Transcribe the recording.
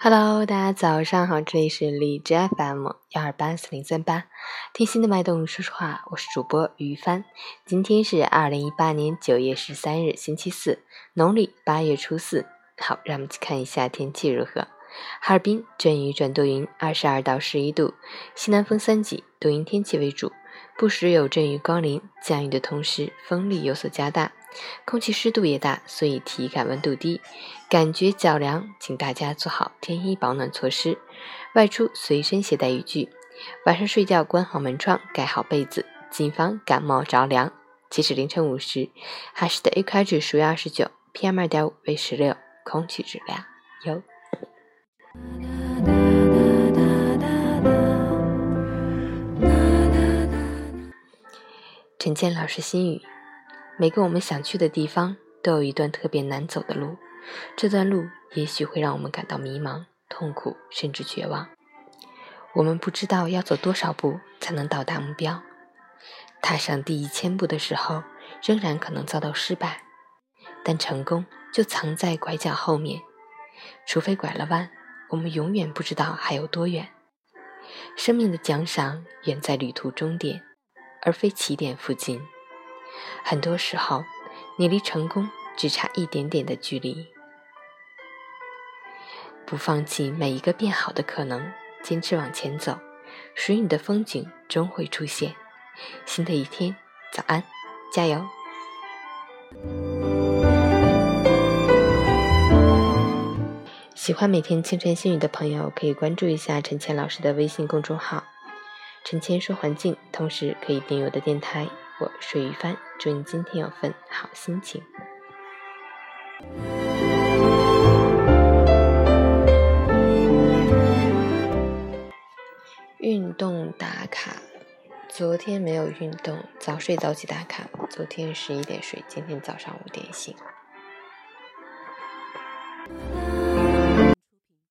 Hello，大家早上好，这里是荔枝 FM 幺二八四零三八，听心的脉动，说实话，我是主播于帆。今天是二零一八年九月十三日，星期四，农历八月初四。好，让我们去看一下天气如何。哈尔滨阵雨转多云，二十二到十一度，西南风三级，多云天气为主，不时有阵雨光临。降雨的同时，风力有所加大。空气湿度也大，所以体感温度低，感觉较凉，请大家做好添衣保暖措施，外出随身携带雨具，晚上睡觉关好门窗，盖好被子，谨防感冒着凉。截止凌晨五时，哈市的 AQI 指数为二十九，PM 二点五为十六，空气质量优。陈建老师心语。每个我们想去的地方，都有一段特别难走的路。这段路也许会让我们感到迷茫、痛苦，甚至绝望。我们不知道要走多少步才能到达目标。踏上第一千步的时候，仍然可能遭到失败。但成功就藏在拐角后面，除非拐了弯，我们永远不知道还有多远。生命的奖赏远在旅途终点，而非起点附近。很多时候，你离成功只差一点点的距离。不放弃每一个变好的可能，坚持往前走，属于你的风景终会出现。新的一天，早安，加油！喜欢每天清晨心语的朋友，可以关注一下陈倩老师的微信公众号“陈谦说环境”，同时可以订阅我的电台。我是于帆，祝你今天有份好心情。运动打卡，昨天没有运动，早睡早起打卡。昨天十一点睡，今天早上五点醒。